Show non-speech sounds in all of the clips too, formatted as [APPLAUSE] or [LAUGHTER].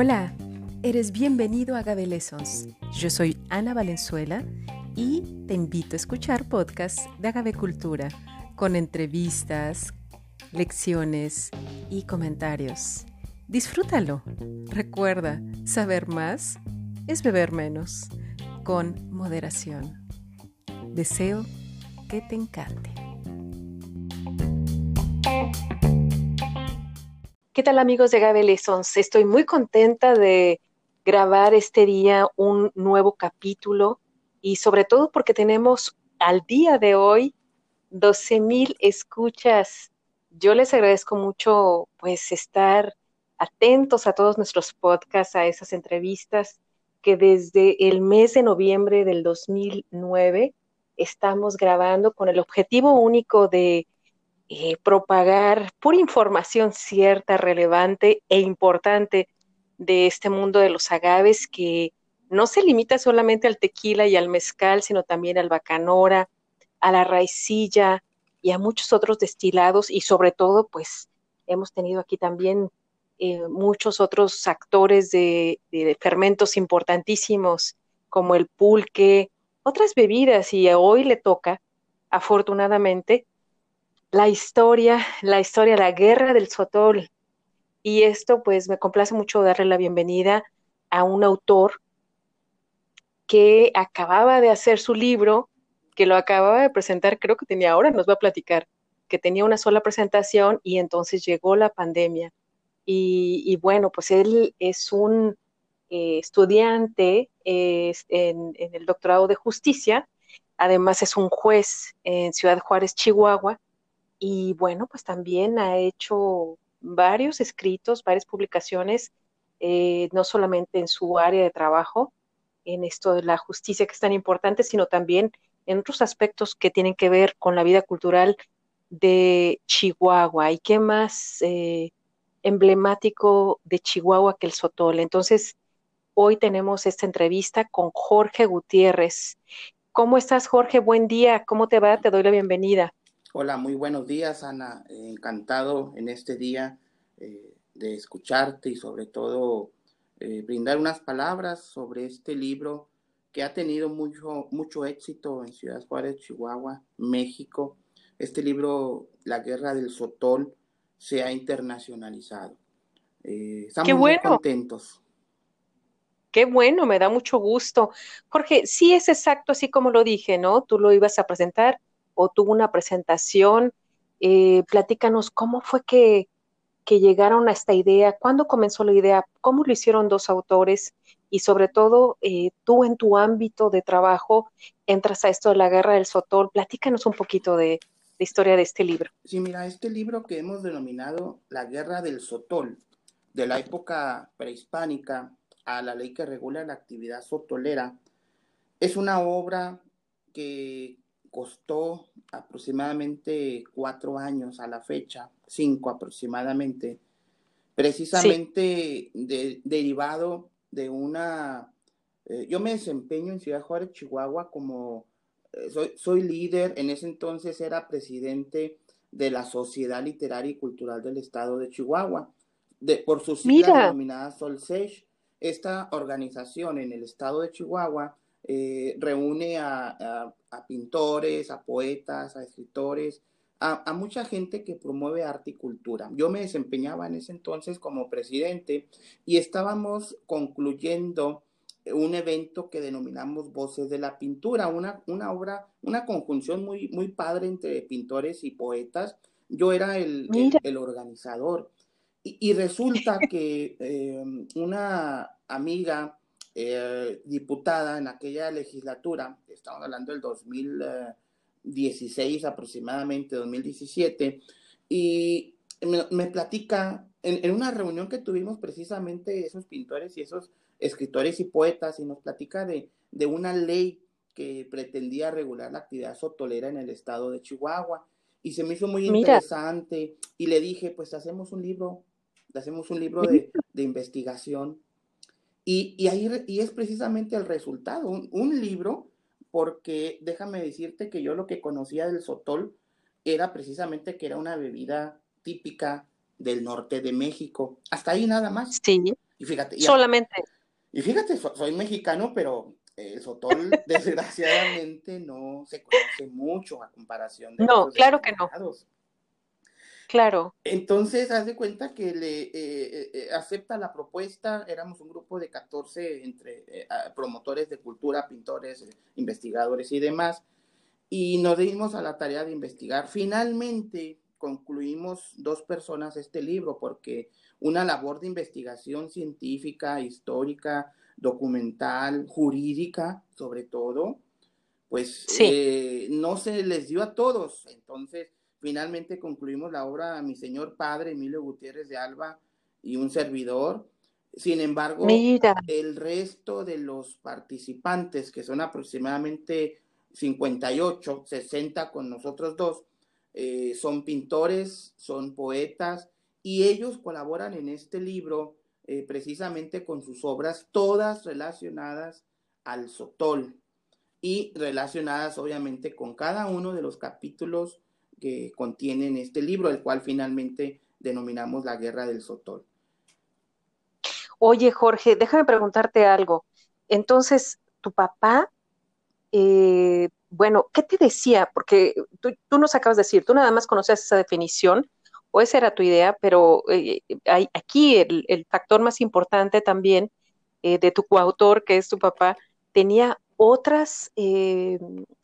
Hola, eres bienvenido a Agave Lessons. Yo soy Ana Valenzuela y te invito a escuchar podcasts de Agave Cultura con entrevistas, lecciones y comentarios. Disfrútalo. Recuerda, saber más es beber menos, con moderación. Deseo que te encante. ¿Qué tal amigos de Gabe Lessons? Estoy muy contenta de grabar este día un nuevo capítulo y sobre todo porque tenemos al día de hoy 12 mil escuchas. Yo les agradezco mucho pues estar atentos a todos nuestros podcasts, a esas entrevistas que desde el mes de noviembre del 2009 estamos grabando con el objetivo único de eh, propagar pura información cierta, relevante e importante de este mundo de los agaves que no se limita solamente al tequila y al mezcal, sino también al bacanora, a la raicilla y a muchos otros destilados. Y sobre todo, pues hemos tenido aquí también eh, muchos otros actores de, fermentos importantísimos como el pulque, otras bebidas y hoy le toca, afortunadamente, la historia, la historia, la guerra del sotol. Y esto pues me complace mucho darle la bienvenida a un autor que acababa de hacer su libro que lo acababa de presentar, creo que tenía ahora, nos va a platicar, que tenía una sola presentación y entonces llegó la pandemia. Y, bueno, pues él es un eh, estudiante en, el doctorado de justicia, además es un juez en Ciudad Juárez, Chihuahua, y bueno, pues también ha hecho varios escritos, varias publicaciones, eh, no solamente en su área de trabajo, en esto de la justicia que es tan importante, sino también en otros aspectos que tienen que ver con la vida cultural de Chihuahua. ¿Y qué más eh, emblemático de Chihuahua que el Sotol? Entonces, hoy tenemos esta entrevista con Jorge Gutiérrez. ¿Cómo estás, Jorge? Buen día. ¿Cómo te va? Te doy la bienvenida. Hola, muy buenos días, Ana. Encantado en este día eh, de escucharte y sobre todo eh, brindar unas palabras sobre este libro que ha tenido mucho, mucho éxito en Ciudad Juárez, Chihuahua, México. Este libro, La Guerra del Sotol, se ha internacionalizado. Eh, estamos muy contentos. Qué bueno, me da mucho gusto. Jorge, sí es exacto así como lo dije, ¿no? Tú lo ibas a presentar o tuvo una presentación. Eh, platícanos cómo fue que, que llegaron a esta idea, cuándo comenzó la idea, cómo lo hicieron dos autores y sobre todo eh, tú en tu ámbito de trabajo entras a esto de la guerra del Sotol. Platícanos un poquito de la historia de este libro. Sí, mira, este libro que hemos denominado La guerra del Sotol, de la época prehispánica a la ley que regula la actividad sotolera, es una obra que costó aproximadamente cuatro años a la fecha, cinco aproximadamente, precisamente derivado de una... Eh, yo me desempeño en Ciudad Juárez, Chihuahua, como eh, soy, soy líder, en ese entonces era presidente de la Sociedad Literaria y Cultural del Estado de Chihuahua, de, por su sigla denominada Solsech. Esta organización en el estado de Chihuahua eh, reúne a, a, pintores, a poetas, a escritores, a, mucha gente que promueve arte y cultura. Yo me desempeñaba en ese entonces como presidente y estábamos concluyendo un evento que denominamos Voces de la Pintura, una, una obra, una conjunción muy, muy padre entre pintores y poetas. Yo era el, el, organizador. Y, resulta que eh, una amiga eh, diputada en aquella legislatura, estamos hablando del 2000, 16 aproximadamente, 2017, y me, platica en, una reunión que tuvimos precisamente esos pintores y esos escritores y poetas, y nos platica de, de una ley que pretendía regular la actividad sotolera en el estado de Chihuahua. Y se me hizo muy interesante y le dije, pues hacemos un libro, hacemos un libro de, de investigación. Y, y, ahí y es precisamente el resultado, un, un libro porque déjame decirte que yo lo que conocía del sotol era precisamente que era una bebida típica del norte de México. Hasta ahí nada más. Sí. Y fíjate. Solamente. Y fíjate, soy mexicano, pero el Sotol [LAUGHS] desgraciadamente no se conoce mucho a comparación de No, claro que no. Claro. Entonces, haz de cuenta que le eh, eh, eh, acepta la propuesta. Éramos un grupo de 14 entre promotores de cultura, pintores, investigadores y demás. Y nos dimos a la tarea de investigar. Finalmente concluimos dos personas este libro porque una labor de investigación científica, histórica, documental, jurídica, sobre todo, pues no se les dio a todos. Entonces, Finalmente concluimos la obra Mi Señor Padre, Emilio Gutiérrez de Alba y un servidor. Sin embargo, el resto de los participantes, que son aproximadamente 58, 60 con nosotros dos, eh, son pintores, son poetas, y ellos colaboran en este libro eh, precisamente con sus obras, todas relacionadas al Sotol y relacionadas obviamente con cada uno de los capítulos que contienen este libro, el cual finalmente denominamos la Guerra del Sotol. Oye, Jorge, déjame preguntarte algo. Entonces, tu papá, eh, bueno, ¿qué te decía? Porque tú, tú, nos acabas de decir, tú nada más conocías esa definición, o esa era tu idea, pero eh, hay, aquí el, factor más importante también eh, de tu coautor, que es tu papá, tenía otras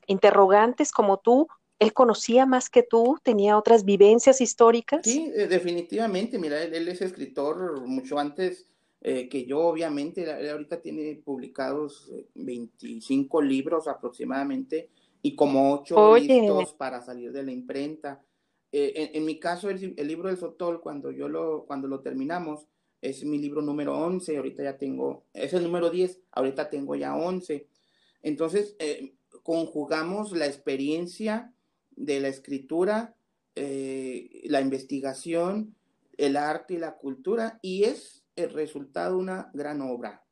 interrogantes como tú él conocía más que tú, tenía otras vivencias históricas. Sí, eh, definitivamente, mira, él, es escritor mucho antes eh, que yo, obviamente, él ahorita tiene publicados 25 eh, libros aproximadamente y como 8 listos para salir de la imprenta. en, mi caso, el, libro del Sotol, cuando yo lo, cuando lo terminamos, es mi libro número 11, ahorita ya tengo, es el número 10, ahorita tengo ya 11. Entonces, conjugamos la experiencia de la escritura, eh, la investigación, el arte y la cultura, y es el resultado de una gran obra.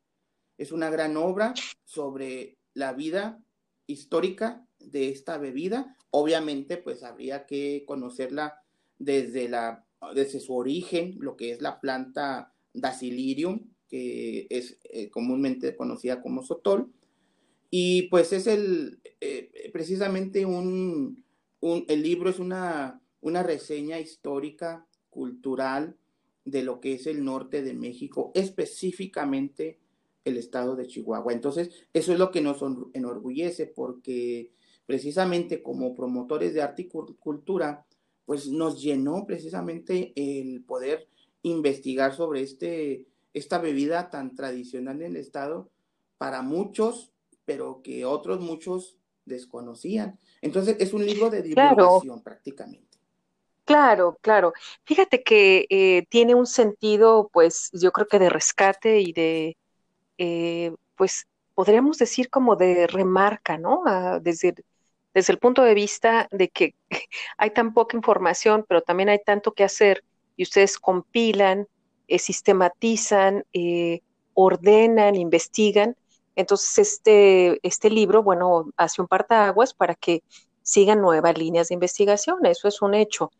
Es una gran obra sobre la vida histórica de esta bebida. Obviamente, pues habría que conocerla desde, la, desde su origen, lo que es la planta Dacilirium, que es eh, comúnmente conocida como sotol. Y pues es el, eh, precisamente un, el libro es una, una reseña histórica, cultural, de lo que es el norte de México, específicamente el estado de Chihuahua. Entonces, eso es lo que nos enorgullece porque precisamente como promotores de arte y cultura, pues nos llenó precisamente el poder investigar sobre este, esta bebida tan tradicional en el estado para muchos, pero que otros muchos desconocían. Entonces es un libro de divulgación prácticamente. Claro, claro. Fíjate que eh, tiene un sentido, pues yo creo que de rescate y de, eh, pues podríamos decir como de remarca, ¿no? Ah, desde, desde el punto de vista de que [LAUGHS] hay tan poca información, pero también hay tanto que hacer y ustedes compilan, eh, sistematizan, ordenan, investigan entonces, este, este libro, bueno, hace un partaguas para que sigan nuevas líneas de investigación, eso es un hecho.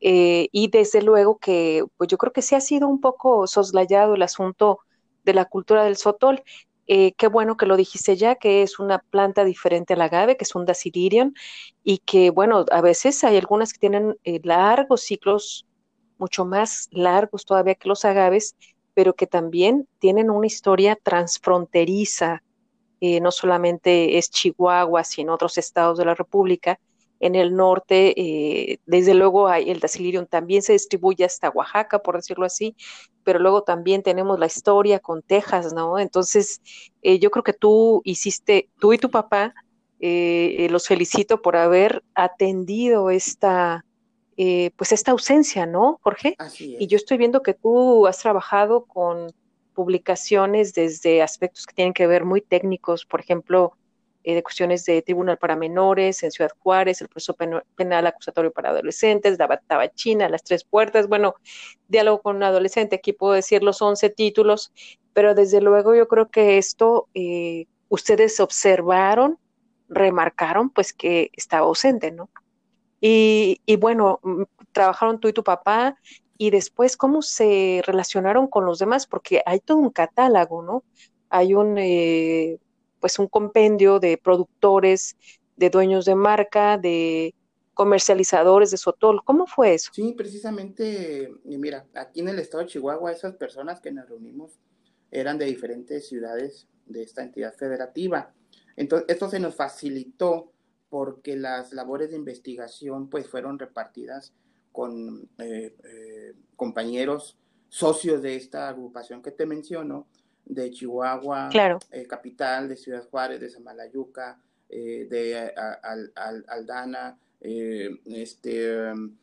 Eh, y desde luego que, pues yo creo que sí ha sido un poco soslayado el asunto de la cultura del sotol. Eh, qué bueno que lo dijiste ya, que es una planta diferente al agave, que es un dacilirium, y que, bueno, a veces hay algunas que tienen eh, largos ciclos, mucho más largos todavía que los agaves, pero que también tienen una historia transfronteriza, eh, no solamente es Chihuahua, sino otros estados de la República. En el norte, eh, desde luego, hay, el Dacilirium también se distribuye hasta Oaxaca, por decirlo así, pero luego también tenemos la historia con Texas, ¿no? Entonces, eh, yo creo que tú hiciste, tú y tu papá, los felicito por haber atendido esta, eh, pues esta ausencia, ¿no, Jorge? Y yo estoy viendo que tú has trabajado con publicaciones desde aspectos que tienen que ver muy técnicos, por ejemplo, eh, de cuestiones de tribunal para menores en Ciudad Juárez, el proceso penal acusatorio para adolescentes, la China, las tres puertas, bueno, diálogo con un adolescente, aquí puedo decir los 11 títulos, pero desde luego yo creo que esto eh, ustedes observaron, remarcaron, pues que estaba ausente, ¿no? Y, bueno, mm, trabajaron tú y tu papá y después cómo se relacionaron con los demás, porque hay todo un catálogo, ¿no? Hay un, eh, pues un compendio de productores, de dueños de marca, de comercializadores de Sotol. ¿Cómo fue eso? Sí, precisamente, mira, aquí en el estado de Chihuahua, esas personas que nos reunimos eran de diferentes ciudades de esta entidad federativa. Entonces, esto se nos facilitó porque las labores de investigación pues fueron repartidas con eh, eh, compañeros socios de esta agrupación que te menciono, de Chihuahua, eh, capital, de Ciudad Juárez, de Samalayuca, de Aldana, este, um,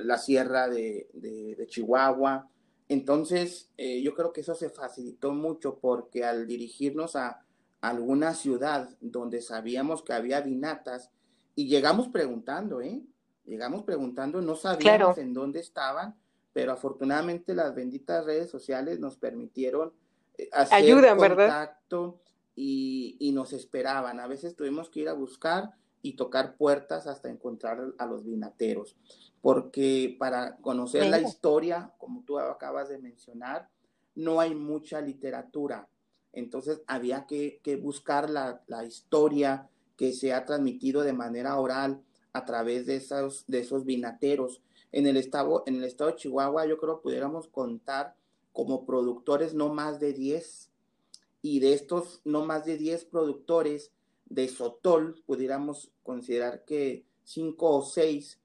la sierra de, de Chihuahua. Entonces, yo creo que eso se facilitó mucho porque al dirigirnos a alguna ciudad donde sabíamos que había vinatas y llegamos preguntando, ¿eh? Llegamos preguntando, no sabíamos en dónde estaban, pero afortunadamente las benditas redes sociales nos permitieron eh, hacer contacto Y, y, nos esperaban. A veces tuvimos que ir a buscar y tocar puertas hasta encontrar a los vinateros, porque para conocer la historia, como tú acabas de mencionar, no hay mucha literatura. Entonces había que, que buscar la, la historia que se ha transmitido de manera oral a través de esos, de esos vinateros. En el, estado, en el estado de Chihuahua yo creo que pudiéramos contar como productores no más de 10 y de estos no más de 10 productores de Sotol pudiéramos considerar que 5 o 6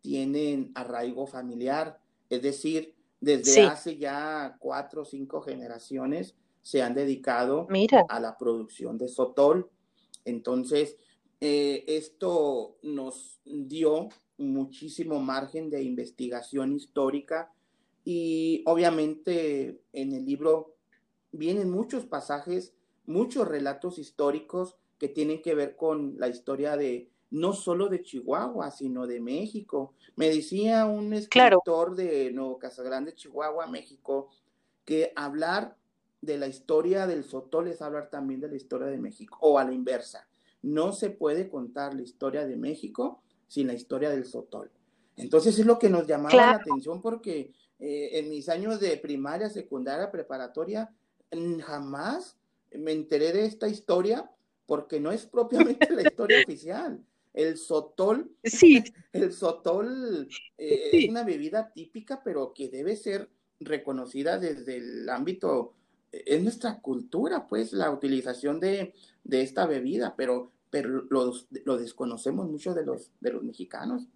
tienen arraigo familiar, es decir, desde hace ya cuatro o cinco generaciones se han dedicado a la producción de Sotol. Entonces, eh, esto nos dio muchísimo margen de investigación histórica y obviamente en el libro vienen muchos pasajes, muchos relatos históricos que tienen que ver con la historia de no solo de Chihuahua, sino de México. Me decía un escritor de Nuevo Casagrande, Chihuahua, México, que hablar de la historia del Sotol es hablar también de la historia de México, o a la inversa. No se puede contar la historia de México sin la historia del Sotol. Entonces es lo que nos llamaba la atención porque eh, en mis años de primaria, secundaria, preparatoria, jamás me enteré de esta historia porque no es [LAUGHS] propiamente la historia oficial. El sotol, sí. [LAUGHS] el sotol eh, es una bebida típica, pero que debe ser reconocida desde el ámbito, es nuestra cultura, pues, la utilización de, de esta bebida, pero pero lo desconocemos mucho de los, de los mexicanos.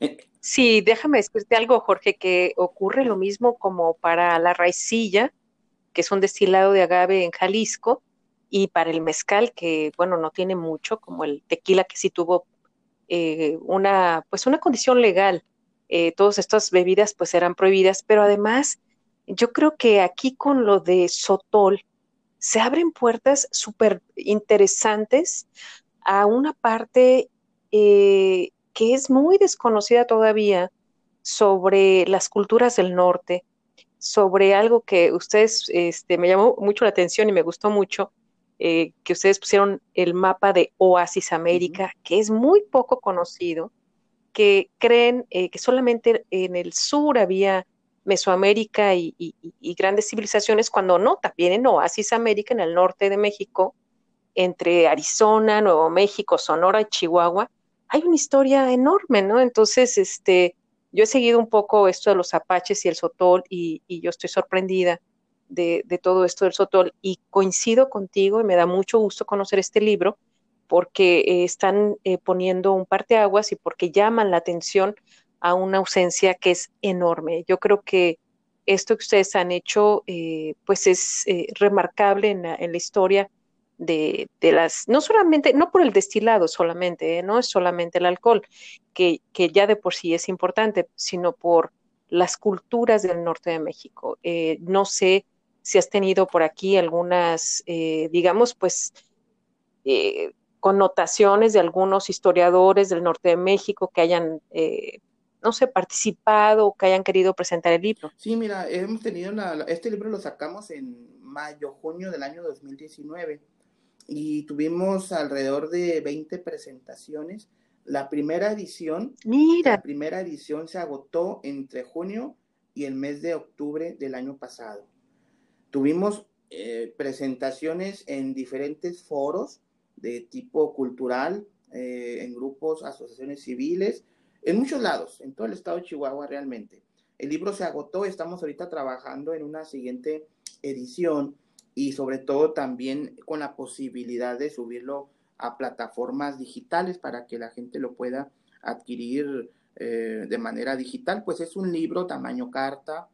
Eh, sí, déjame decirte algo, Jorge, que ocurre lo mismo como para la raicilla, que es un destilado de agave en Jalisco, y para el mezcal, que bueno, no tiene mucho, como el tequila, que sí tuvo eh, una, pues una condición legal. Eh, todas estas bebidas pues eran prohibidas, pero además yo creo que aquí con lo de Sotol, se abren puertas súper interesantes a una parte eh, que es muy desconocida todavía sobre las culturas del norte, sobre algo que ustedes, este, me llamó mucho la atención y me gustó mucho, eh, que ustedes pusieron el mapa de Oasis América, que es muy poco conocido, que creen eh, que solamente en el sur había Mesoamérica y, grandes civilizaciones, cuando no, también en Oasis América, en el norte de México, entre Arizona, Nuevo México, Sonora y Chihuahua, hay una historia enorme, ¿no? Entonces, este, yo he seguido un poco esto de los apaches y el sotol y, yo estoy sorprendida de, todo esto del sotol y coincido contigo y me da mucho gusto conocer este libro porque eh, están eh, poniendo un parteaguas y porque llaman la atención a una ausencia que es enorme. Yo creo que esto que ustedes han hecho, eh, pues es eh, remarcable en la, historia de, las, no solamente, no por el destilado solamente, eh, no es solamente el alcohol, que, que, ya de por sí es importante, sino por las culturas del norte de México. no sé si has tenido por aquí algunas, digamos, pues, connotaciones de algunos historiadores del norte de México que hayan no sé, participado o que hayan querido presentar el libro. Sí, mira, hemos tenido este libro lo sacamos en mayo, junio del año 2019 y tuvimos alrededor de 20 presentaciones La primera edición, Mira. la primera edición se agotó entre junio y el mes de octubre del año pasado. Tuvimos eh, presentaciones en diferentes foros de tipo cultural, eh, en grupos, asociaciones civiles, en muchos lados, en todo el estado de Chihuahua realmente. El libro se agotó, estamos ahorita trabajando en una siguiente edición y sobre todo también con la posibilidad de subirlo a plataformas digitales para que la gente lo pueda adquirir eh, de manera digital. Pues es un libro tamaño carta,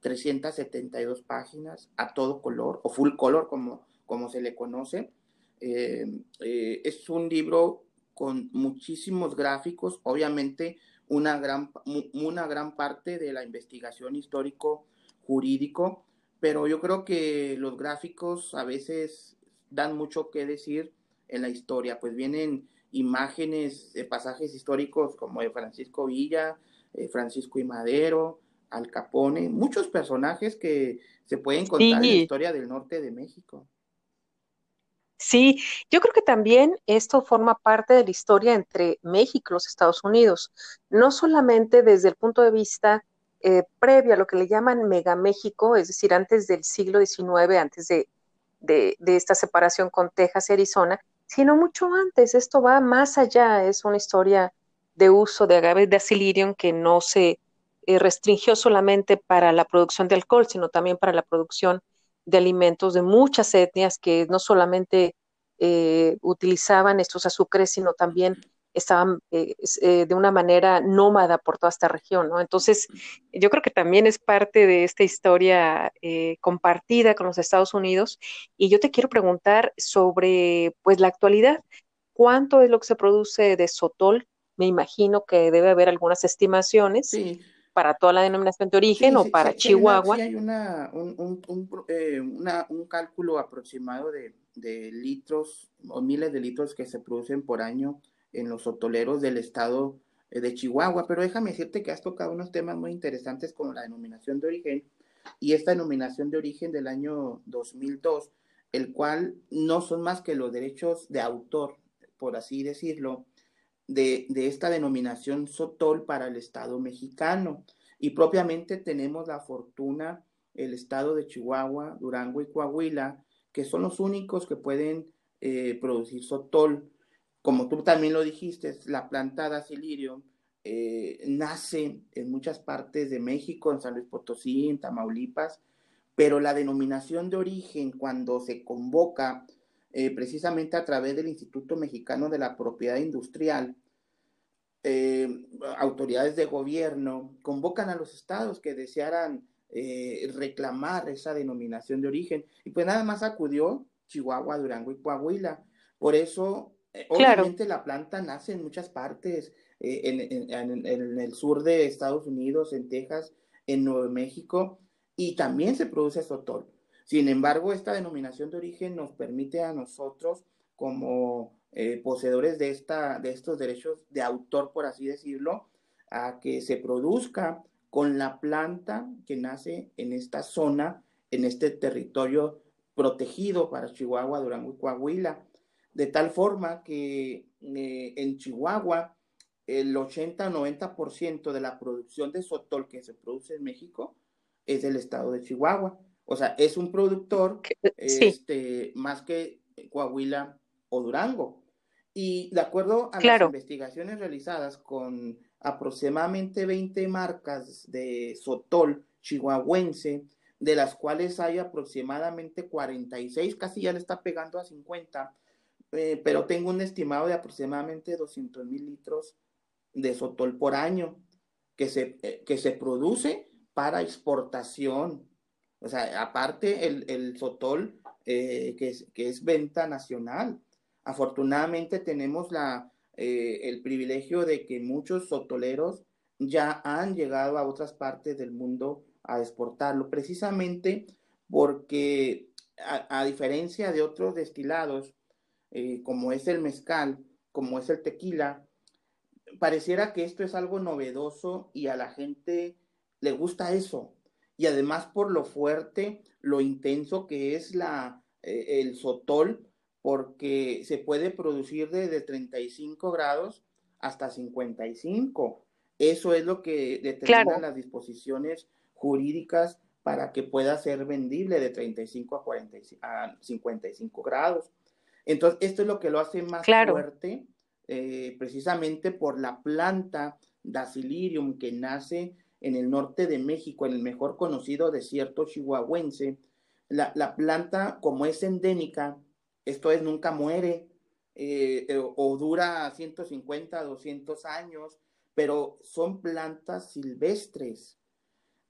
372 páginas, a todo color, o full color como, como se le conoce. Eh, eh, es un libro con muchísimos gráficos, obviamente una gran, una gran parte de la investigación histórico jurídico, pero yo creo que los gráficos a veces dan mucho que decir en la historia, pues vienen imágenes de pasajes históricos como de Francisco Villa, eh, Francisco y Madero, Al Capone, muchos personajes que se pueden contar en la historia del norte de México. Sí, yo creo que también esto forma parte de la historia entre México y los Estados Unidos, no solamente desde el punto de vista eh, previo a lo que le llaman Mega México, es decir, antes del siglo XIX, antes de, de, esta separación con Texas y Arizona, sino mucho antes. Esto va más allá, es una historia de uso de agave de asilirium que no se eh, restringió solamente para la producción de alcohol, sino también para la producción de alimentos de muchas etnias que no solamente eh, utilizaban estos azúcares, sino también estaban eh, eh, de una manera nómada por toda esta región, ¿no? Entonces, yo creo que también es parte de esta historia compartida con los Estados Unidos. Y yo te quiero preguntar sobre, pues, la actualidad. ¿Cuánto es lo que se produce de sotol? Me imagino que debe haber algunas estimaciones. Sí para toda la denominación de origen o para Chihuahua. Sí, hay una, un, eh, un, cálculo aproximado de, de, litros o miles de litros que se producen por año en los sotoleros del estado eh, de Chihuahua, pero déjame decirte que has tocado unos temas muy interesantes como la denominación de origen y esta denominación de origen del año 2002, el cual no son más que los derechos de autor, por así decirlo, de, esta denominación Sotol para el Estado mexicano. Y propiamente tenemos la fortuna, el Estado de Chihuahua, Durango y Coahuila, que son los únicos que pueden eh, producir Sotol. Como tú también lo dijiste, la planta de eh, nace en muchas partes de México, en San Luis Potosí, en Tamaulipas, pero la denominación de origen cuando se convoca eh, precisamente a través del Instituto Mexicano de la Propiedad Industrial, eh, autoridades de gobierno convocan a los estados que desearan eh, reclamar esa denominación de origen. Y pues nada más acudió Chihuahua, Durango y Coahuila. Por eso, obviamente la planta nace en muchas partes, en, en, el sur de Estados Unidos, en Texas, en Nuevo México, y también se produce sotol. Sin embargo, esta denominación de origen nos permite a nosotros, como eh, poseedores de, esta, de estos derechos de autor, por así decirlo, a que se produzca con la planta que nace en esta zona, en este territorio protegido para Chihuahua, Durango y Coahuila. De tal forma que eh, en Chihuahua el 80-90% de la producción de sotol que se produce en México es del estado de Chihuahua. O sea, es un productor este, más que Coahuila o Durango. Y de acuerdo a las investigaciones realizadas con aproximadamente 20 marcas de sotol chihuahuense, de las cuales hay aproximadamente 46, casi ya le está pegando a 50, eh, pero tengo un estimado de aproximadamente 200 mil litros de sotol por año que se, eh, que se produce para exportación o sea, aparte el, el sotol, eh, que, es, que es venta nacional. Afortunadamente tenemos la, eh, el privilegio de que muchos sotoleros ya han llegado a otras partes del mundo a exportarlo, precisamente porque a, diferencia de otros destilados, eh, como es el mezcal, como es el tequila, pareciera que esto es algo novedoso y a la gente le gusta eso. Y además por lo fuerte, lo intenso que es la, eh, el sotol, porque se puede producir desde 35 grados hasta 55. Eso es lo que determinan las disposiciones jurídicas para que pueda ser vendible de 35 a, 45, a 55 grados. Entonces, esto es lo que lo hace más fuerte, eh, precisamente por la planta Dacilirium que nace en el norte de México, en el mejor conocido desierto chihuahuense. La, la planta, como es endémica, esto es, nunca muere, eh, eh, o dura 150, 200 años, pero son plantas silvestres.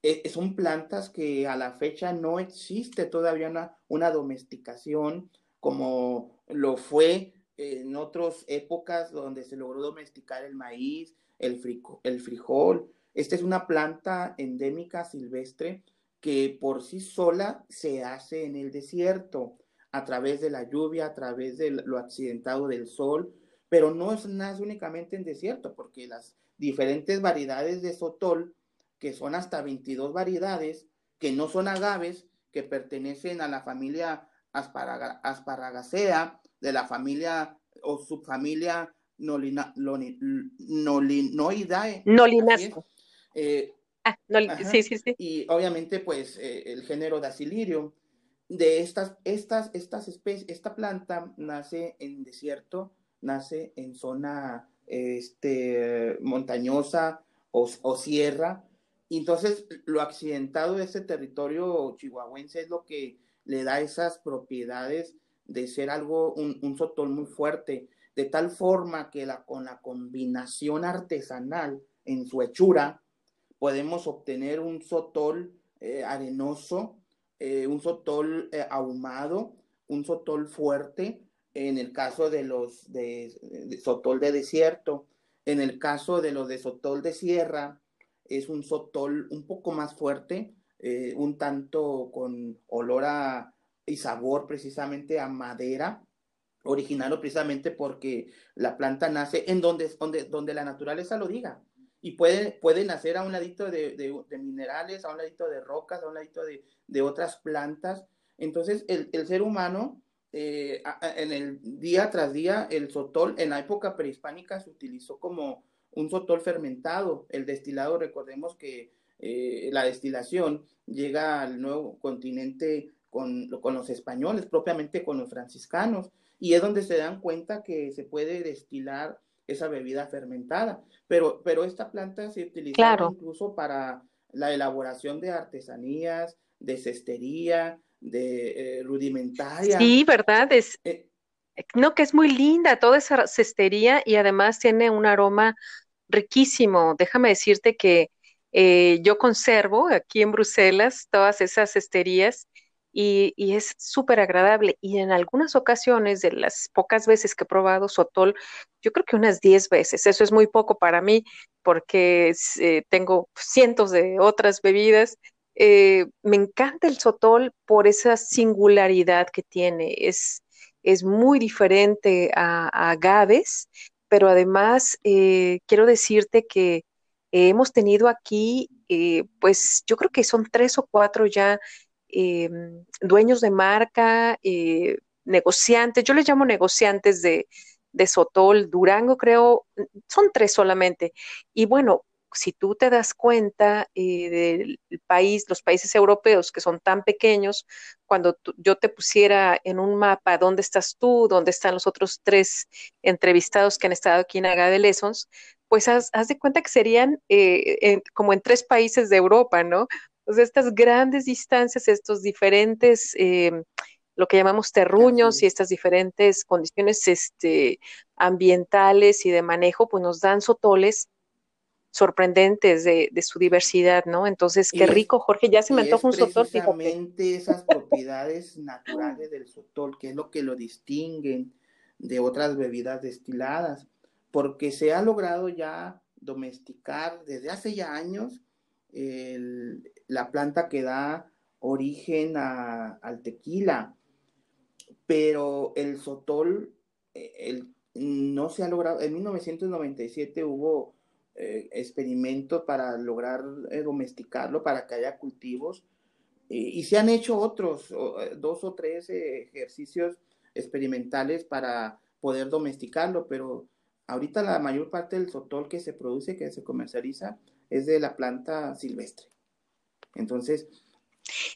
E, son plantas que a la fecha no existe todavía una, una domesticación como lo fue en otras épocas donde se logró domesticar el maíz, el, el frijol. Esta es una planta endémica silvestre que por sí sola se hace en el desierto a través de la lluvia, a través de lo accidentado del sol, pero no es nada únicamente en desierto, porque las diferentes variedades de sotol, que son hasta 22 variedades, que no son agaves, que pertenecen a la familia Asparaga, Asparagacea, de la familia o subfamilia Nolina, Nolinoidae. Nolinasco. Eh, ah, sí, sí, sí. Y obviamente, pues, eh, el género Dacilirium de estas, estas, estas especies, esta planta nace en desierto, nace en zona este, montañosa o, sierra. entonces, lo accidentado de ese territorio chihuahuense es lo que le da esas propiedades de ser algo, un, un sotol muy fuerte, de tal forma que la, con la combinación artesanal en su hechura, podemos obtener un sotol eh, arenoso eh, un sotol eh, ahumado, un sotol fuerte, en el caso de los de, sotol de desierto, en el caso de los de sotol de sierra, es un sotol un poco más fuerte, eh, un tanto con olor a, y sabor precisamente a madera, originado precisamente porque la planta nace en donde, donde, donde la naturaleza lo diga y puede, puede nacer a un ladito de, de, minerales, a un ladito de rocas, a un ladito de, de otras plantas. Entonces, el, el ser humano, eh, en el día tras día, el sotol, en la época prehispánica se utilizó como un sotol fermentado. El destilado, recordemos que eh, la destilación llega al nuevo continente con, con los españoles, propiamente con los franciscanos, y es donde se dan cuenta que se puede destilar esa bebida fermentada. Pero, pero esta planta se utiliza incluso para la elaboración de artesanías, de cestería, de eh, rudimentaria. Sí, ¿verdad? Es, eh, no, que es muy linda toda esa cestería y además tiene un aroma riquísimo. Déjame decirte que eh, yo conservo aquí en Bruselas todas esas cesterías y, es súper agradable. Y en algunas ocasiones, de las pocas veces que he probado Sotol, yo creo que unas 10 veces, eso es muy poco para mí porque eh, tengo cientos de otras bebidas. Eh, me encanta el Sotol por esa singularidad que tiene, es, es muy diferente a, agaves, pero además eh, quiero decirte que hemos tenido aquí, pues yo creo que son tres o cuatro ya eh, dueños de marca, eh, negociantes, yo les llamo negociantes de, de Sotol, Durango creo, son tres solamente. Y bueno, si tú te das cuenta eh, del país, los países europeos que son tan pequeños, cuando yo te pusiera en un mapa dónde estás tú, dónde están los otros tres entrevistados que han estado aquí en Agave Lessons, pues haz, de cuenta que serían como en tres países de Europa, ¿no? Pues, estas grandes distancias, estos diferentes, eh, lo que llamamos terruños y estas diferentes condiciones este, ambientales y de manejo, pues nos dan sotoles sorprendentes de, su diversidad, ¿no? Entonces, qué rico, Jorge, ya se me antoja un sotol. Precisamente esas propiedades naturales del sotol, que es lo que lo distinguen de otras bebidas destiladas, porque se ha logrado ya domesticar desde hace ya años la planta que da origen al tequila, pero el sotol eh, no se ha logrado. En 1997 hubo eh, experimentos para lograr eh, domesticarlo, para que haya cultivos, y se han hecho otros, dos o tres ejercicios experimentales para poder domesticarlo, pero Ahorita la mayor parte del sotol que se produce, que se comercializa, es de la planta silvestre. Entonces.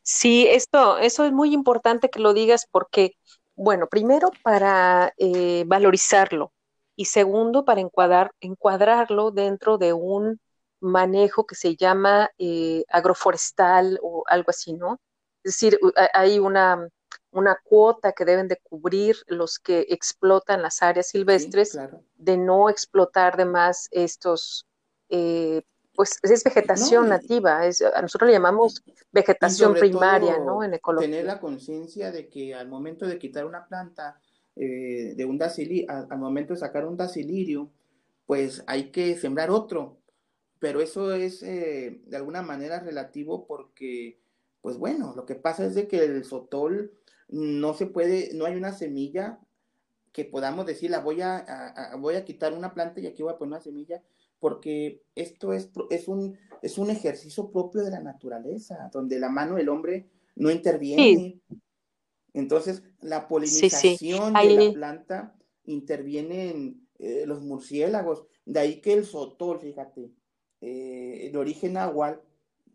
Sí, esto, eso es muy importante que lo digas porque, bueno, primero para eh, valorizarlo y segundo para encuadrar, encuadrarlo dentro de un manejo que se llama eh, agroforestal o algo así, ¿no? Es decir, hay una, una cuota que deben de cubrir los que explotan las áreas silvestres, de no explotar de más estos, eh, pues es vegetación nativa, es, a nosotros le llamamos vegetación primaria, ¿no? En ecología. Tener la conciencia de que al momento de quitar una planta, eh, de un al, momento de sacar un dacilirio, pues hay que sembrar otro, pero eso es eh, de alguna manera relativo porque, pues bueno, lo que pasa es de que el sotol no se puede, no hay una semilla que podamos decir, la voy a, voy a quitar una planta y aquí voy a poner una semilla, porque esto es, es, un, es un ejercicio propio de la naturaleza, donde la mano del hombre no interviene. Entonces, la polinización de la planta interviene en eh, los murciélagos. De ahí que el sotol, fíjate, eh, el origen agua,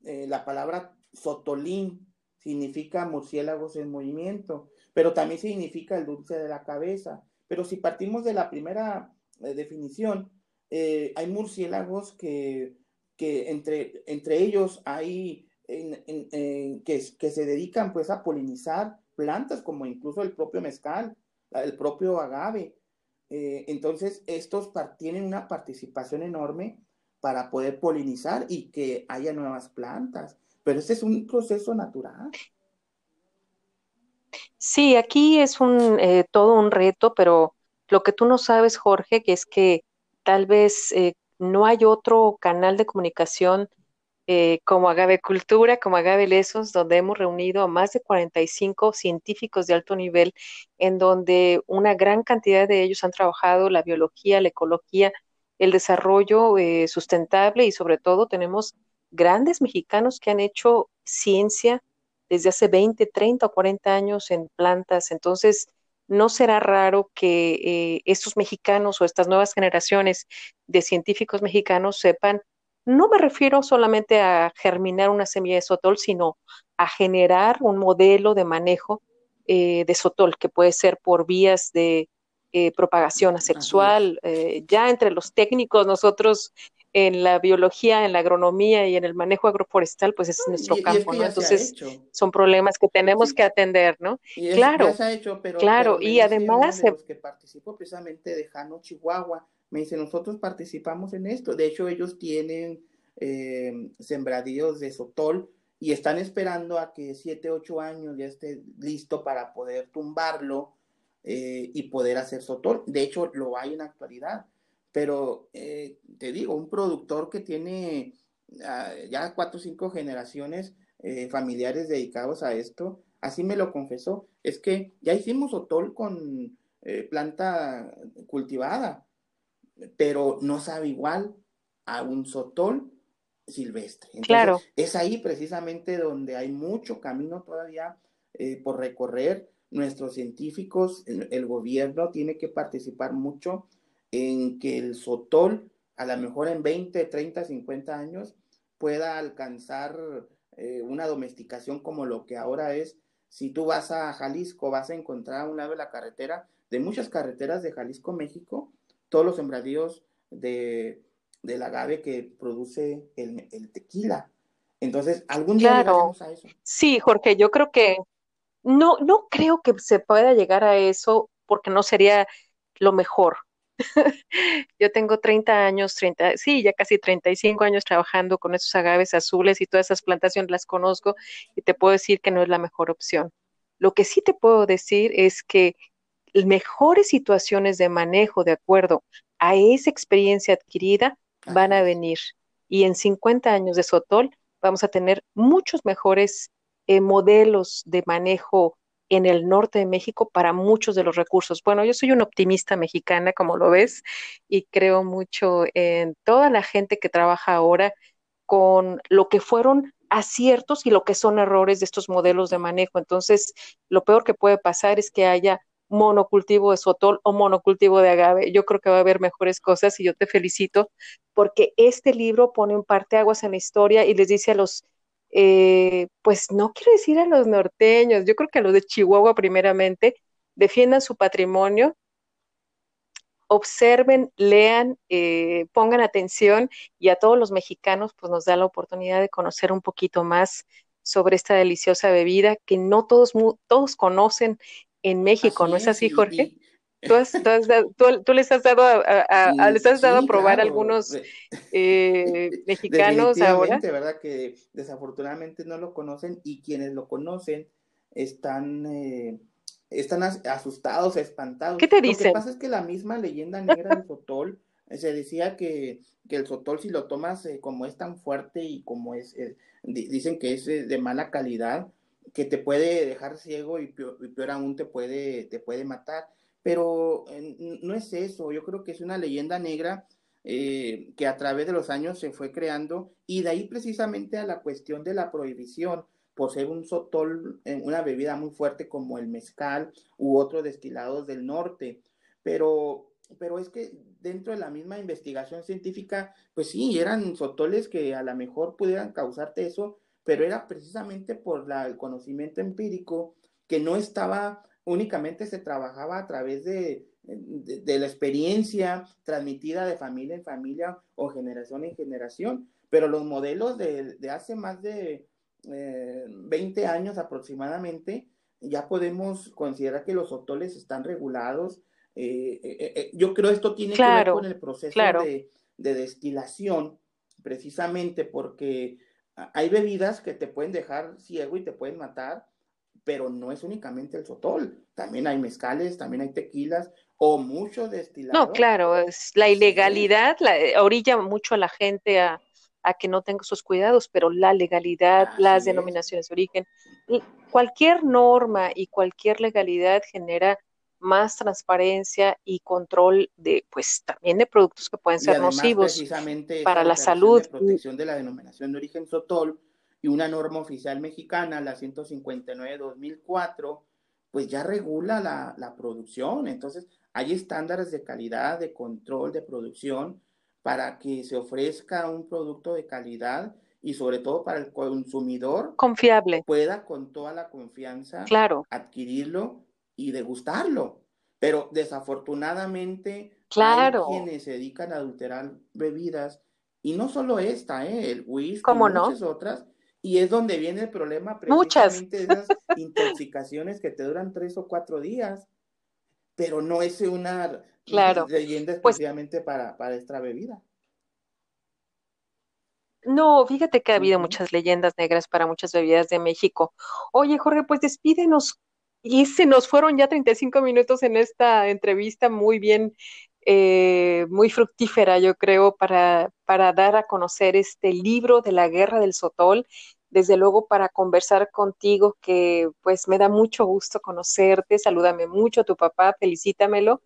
eh, la palabra sotolín significa murciélagos en movimiento, pero también significa el dulce de la cabeza. Pero si partimos de la primera definición, hay murciélagos que, que entre, entre ellos hay que, que se dedican pues a polinizar plantas como incluso el propio mezcal, el propio agave. Eh, entonces, estos tienen una participación enorme para poder polinizar y que haya nuevas plantas. Pero este es un proceso natural. Sí, aquí es un eh, todo un reto, pero lo que tú no sabes, Jorge, que es que tal vez eh, no hay otro canal de comunicación eh, como Agave Cultura, como Agave Lesos, donde hemos reunido a más de 45 científicos de alto nivel, en donde una gran cantidad de ellos han trabajado la biología, la ecología, el desarrollo eh, sustentable y sobre todo tenemos grandes mexicanos que han hecho ciencia desde hace 20, 30 o 40 años en plantas. Entonces, no será raro que eh, estos mexicanos o estas nuevas generaciones de científicos mexicanos sepan no me refiero solamente a germinar una semilla de sotol, sino a generar un modelo de manejo eh, de sotol, que puede ser por vías de eh, propagación asexual. Eh, ya entre los técnicos, nosotros en la biología, en la agronomía y en el manejo agroforestal, pues es nuestro campo, ¿no? Entonces, son problemas que tenemos que atender, ¿no? claro, claro, y además... De los que participó precisamente de Jano, Chihuahua, me dice, nosotros participamos en esto. De hecho, ellos tienen eh, sembradíos de sotol y están esperando a que 7, 8 años ya esté listo para poder tumbarlo eh, y poder hacer sotol. De hecho, lo hay en la actualidad. Pero eh, te digo, un productor que tiene ah, ya cuatro o cinco generaciones familiares dedicados a esto, así me lo confesó, es que ya hicimos sotol con planta cultivada pero no sabe igual a un sotol silvestre. claro. Es ahí precisamente donde hay mucho camino todavía eh, por recorrer. Nuestros científicos, el, gobierno tiene que participar mucho en que el sotol, a lo mejor en 20, 30, 50 años, pueda alcanzar eh, una domesticación como lo que ahora es. Si tú vas a Jalisco, vas a encontrar a un lado de la carretera, de muchas carreteras de Jalisco, México, todos los sembradíos de, del agave que produce el, tequila. Entonces, algún día llegaremos a eso. Sí, Jorge, yo creo que no, no creo que se pueda llegar a eso porque no sería lo mejor. [LAUGHS] yo tengo 30 años, 30, sí, ya casi 35 años trabajando con esos agaves azules y todas esas plantaciones las conozco y te puedo decir que no es la mejor opción. Lo que sí te puedo decir es que mejores situaciones de manejo de acuerdo a esa experiencia adquirida van a venir. Y en 50 años de Sotol vamos a tener muchos mejores eh, modelos de manejo en el norte de México para muchos de los recursos. Bueno, yo soy una optimista mexicana, como lo ves, y creo mucho en toda la gente que trabaja ahora con lo que fueron aciertos y lo que son errores de estos modelos de manejo. Entonces, lo peor que puede pasar es que haya monocultivo de sotol o monocultivo de agave. Yo creo que va a haber mejores cosas y yo te felicito porque este libro pone un parteaguas en la historia y les dice a los, eh, pues no quiero decir a los norteños, yo creo que a los de Chihuahua primeramente, defiendan su patrimonio, observen, lean, eh, pongan atención y a todos los mexicanos pues nos da la oportunidad de conocer un poquito más sobre esta deliciosa bebida que no todos, todos conocen en México, ¿no es así, Jorge? ¿Tú, tú, les has dado a, les has dado a probar algunos eh, [LAUGHS] mexicanos ahora. verdad que desafortunadamente no lo conocen y quienes lo conocen están eh, están asustados, espantados. ¿Qué te dicen? Lo que pasa es que la misma leyenda negra del Sotol eh, se decía que, el Sotol si lo tomas como es tan fuerte y como es, dicen que es de mala calidad, que te puede dejar ciego y peor, aún te puede, te puede matar. Pero no es eso, yo creo que es una leyenda negra eh, que a través de los años se fue creando y de ahí precisamente a la cuestión de la prohibición por ser un sotol, eh, una bebida muy fuerte como el mezcal u otros destilados del norte. Pero, pero es que dentro de la misma investigación científica, pues sí, eran sotoles que a lo mejor pudieran causarte eso, pero era precisamente por la, el conocimiento empírico que no estaba únicamente se trabajaba a través de, de, la experiencia transmitida de familia en familia o generación en generación, pero los modelos de, de hace más de eh, 20 años aproximadamente, ya podemos considerar que los hoteles están regulados. Eh, eh, eh, yo creo esto tiene que ver con el proceso de, de destilación, precisamente porque hay bebidas que te pueden dejar ciego y te pueden matar, pero no es únicamente el sotol. También hay mezcales, también hay tequilas o muchos destilados. No, claro, es la ilegalidad la, eh, orilla mucho a la gente a, que no tenga sus cuidados, pero la legalidad, las denominaciones de origen, cualquier norma y cualquier legalidad genera más transparencia y control de, pues también de productos que pueden ser nocivos para la salud. De protección de la denominación de origen Sotol y una norma oficial mexicana, la 159-2004, pues ya regula la, la producción. Entonces, hay estándares de calidad, de control de producción para que se ofrezca un producto de calidad y sobre todo para el consumidor confiable pueda con toda la confianza claro. adquirirlo y degustarlo. Pero desafortunadamente claro. hay quienes se dedican a adulterar bebidas y no solo esta, ¿eh? el whisky y muchas otras. Y es donde viene el problema precisamente de esas [LAUGHS] intoxicaciones que te duran tres o cuatro días. Pero no es una claro. leyenda pues exclusivamente para, para esta bebida. No, fíjate que ha habido muchas leyendas negras para muchas bebidas de México. Oye, Jorge, pues despídenos y se nos fueron ya 35 minutos en esta entrevista muy bien, eh, muy fructífera, yo creo, para, para dar a conocer este libro de la guerra del Sotol. Desde luego para conversar contigo, que pues me da mucho gusto conocerte, salúdame mucho a tu papá, felicítamelo.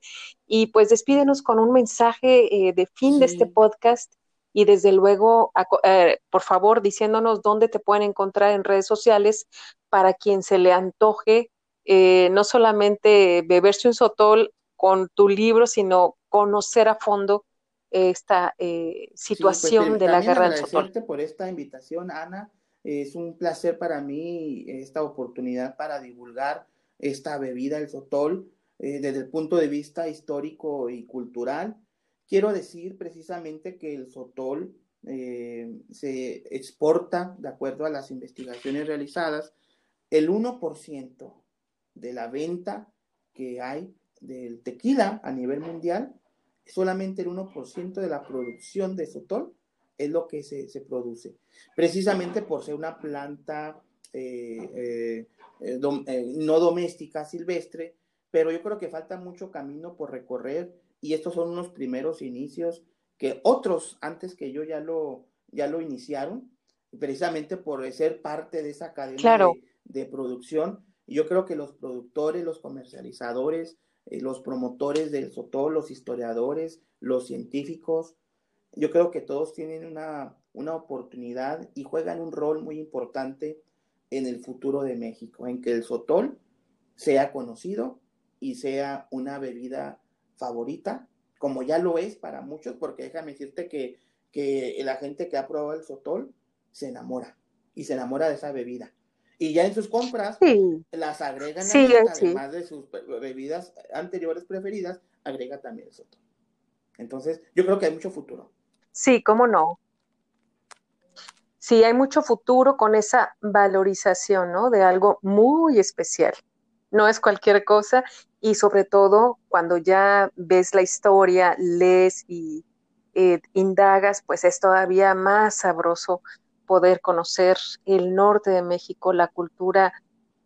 Y pues despídenos con un mensaje eh, de fin de este podcast y desde luego, eh, por favor, diciéndonos dónde te pueden encontrar en redes sociales para quien se le antoje eh, no solamente beberse un sotol con tu libro, sino conocer a fondo esta eh, pues, situación de la guerra del sotol. por esta invitación, Ana. Es un placer para mí esta oportunidad para divulgar esta bebida, el sotol, eh, desde el punto de vista histórico y cultural. Quiero decir precisamente que el sotol se exporta, de acuerdo a las investigaciones realizadas, el 1% de la venta que hay del tequila a nivel mundial, solamente el 1% de la producción de sotol es lo que se, produce, precisamente por ser una planta eh, eh, eh, no doméstica, silvestre, pero yo creo que falta mucho camino por recorrer y estos son unos primeros inicios que otros antes que yo ya lo, ya lo iniciaron, precisamente por ser parte de esa cadena de producción. Yo creo que los productores, los comercializadores, eh, los promotores del SOTOL, los historiadores, los científicos, yo creo que todos tienen una, una oportunidad y juegan un rol muy importante en el futuro de México, en que el Sotol sea conocido y sea una bebida favorita, como ya lo es para muchos, porque déjame decirte que, que la gente que ha probado el sotol se enamora y se enamora de esa bebida. Y ya en sus compras las agregan, además de sus bebidas anteriores preferidas, agrega también el sotol. Entonces, yo creo que hay mucho futuro. Sí, cómo no. Sí, hay mucho futuro con esa valorización, ¿no? De algo muy especial. No es cualquier cosa y sobre todo cuando ya ves la historia, lees y eh, indagas, pues es todavía más sabroso poder conocer el norte de México, la cultura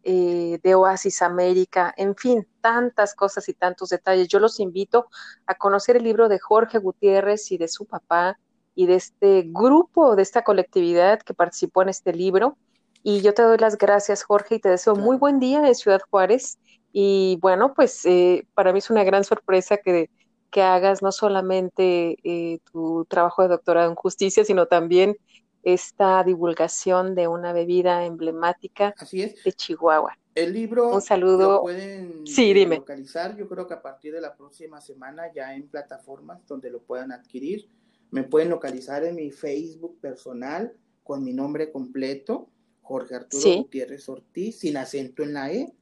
eh, de Oasis América, en fin, tantas cosas y tantos detalles. Yo los invito a conocer el libro de Jorge Gutiérrez y de su papá y de este grupo, de esta colectividad que participó en este libro. Y yo te doy las gracias, Jorge, y te deseo muy buen día en Ciudad Juárez. Y bueno, pues eh, para mí es una gran sorpresa que, que hagas no solamente eh, tu trabajo de doctorado en justicia, sino también esta divulgación de una bebida emblemática de Chihuahua. El libro un saludo. lo pueden eh, localizar, yo creo que a partir de la próxima semana ya en plataformas donde lo puedan adquirir. Me pueden localizar en mi Facebook personal con mi nombre completo, Jorge Arturo Gutiérrez Ortiz, sin acento en la E.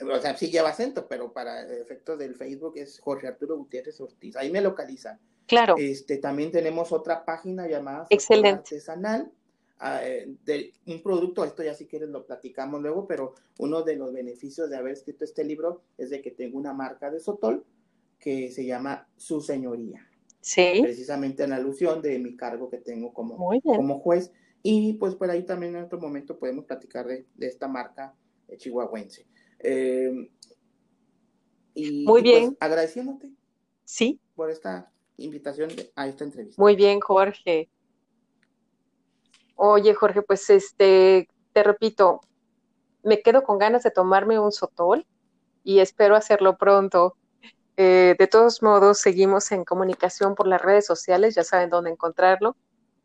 O sea, sí lleva acento, pero para efectos del Facebook es Jorge Arturo Gutiérrez Ortiz. Ahí me localizan. Claro. Este, también tenemos otra página llamada Excelente. Artesanal, ah, eh, de un producto, esto ya si quieres lo platicamos luego, pero uno de los beneficios de haber escrito este libro es de que tengo una marca de Sotol que se llama Su Señoría. Sí. Precisamente en alusión de mi cargo que tengo como, como juez. Y pues por ahí también en otro momento podemos platicar de, esta marca eh, chihuahuense. Eh, y, Muy pues, bien. agradeciéndote. Sí. Por esta invitación a esta entrevista. Muy bien, Jorge. Oye, Jorge, pues este, te repito, me quedo con ganas de tomarme un sotol y espero hacerlo pronto. Eh, de todos modos, seguimos en comunicación por las redes sociales, ya saben dónde encontrarlo.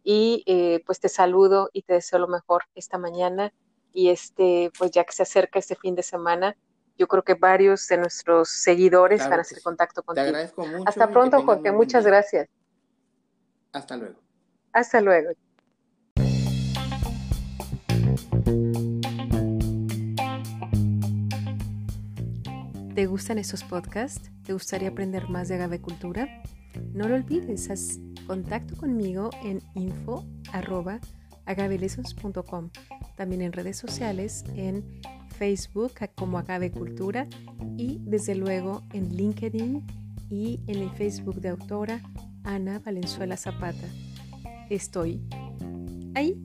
Y eh, pues te saludo y te deseo lo mejor esta mañana. Y este, pues ya que se acerca este fin de semana, yo creo que varios de nuestros seguidores van a hacer contacto contigo. Te agradezco mucho. Hasta pronto, Jorge. Muchas gracias. Hasta luego. Hasta luego. ¿Te gustan estos podcasts? ¿Te gustaría aprender más de agavecultura? No lo olvides, haz contacto conmigo en info.agavelessons.com. También en redes sociales en Facebook como Agave Cultura y desde luego en LinkedIn y en el Facebook de autora Ana Valenzuela Zapata. Estoy ahí